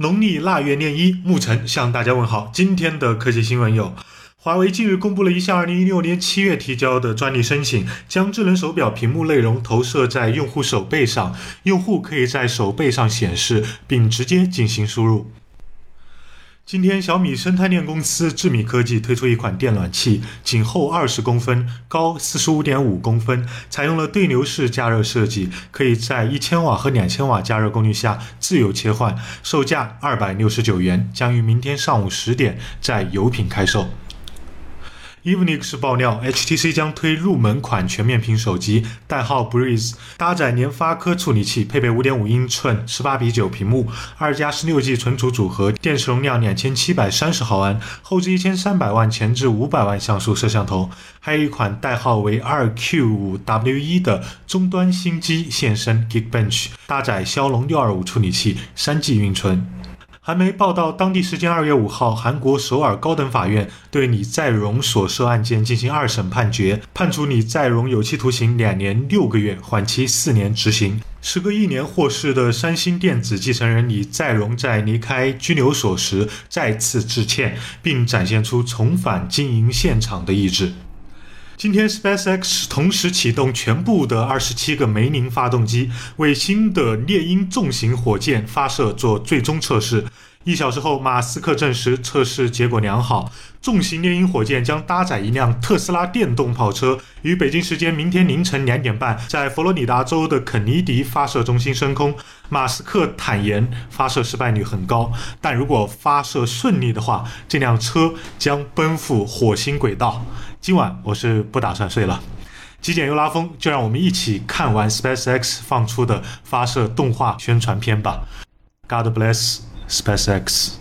农历腊月廿一，沐晨向大家问好。今天的科技新闻有：华为近日公布了一项二零一六年七月提交的专利申请，将智能手表屏幕内容投射在用户手背上，用户可以在手背上显示并直接进行输入。今天，小米生态链公司智米科技推出一款电暖器，仅厚二十公分，高四十五点五公分，采用了对流式加热设计，可以在一千瓦和两千瓦加热功率下自由切换，售价二百六十九元，将于明天上午十点在油品开售。Evenix 爆料，HTC 将推入门款全面屏手机，代号 Breeze，搭载联发科处理器，配备5.5英寸18比9屏幕，二加十六 G 存储组合，电池容量2730毫安，后置1300万，前置500万像素摄像头。还有一款代号为 2Q5W1 的终端新机现身 Geekbench，搭载骁龙625处理器，3G 运存。韩媒报道，当地时间二月五号，韩国首尔高等法院对李在镕所涉案件进行二审判决，判处李在镕有期徒刑两年六个月，缓期四年执行。时隔一年获释的三星电子继承人李在镕在离开拘留所时再次致歉，并展现出重返经营现场的意志。今天，SpaceX 同时启动全部的二十七个梅林发动机，为新的猎鹰重型火箭发射做最终测试。一小时后，马斯克证实测试结果良好。重型猎鹰火箭将搭载一辆特斯拉电动跑车，于北京时间明天凌晨两点半，在佛罗里达州的肯尼迪发射中心升空。马斯克坦言，发射失败率很高，但如果发射顺利的话，这辆车将奔赴火星轨道。今晚我是不打算睡了，极简又拉风，就让我们一起看完 SpaceX 放出的发射动画宣传片吧。God bless SpaceX。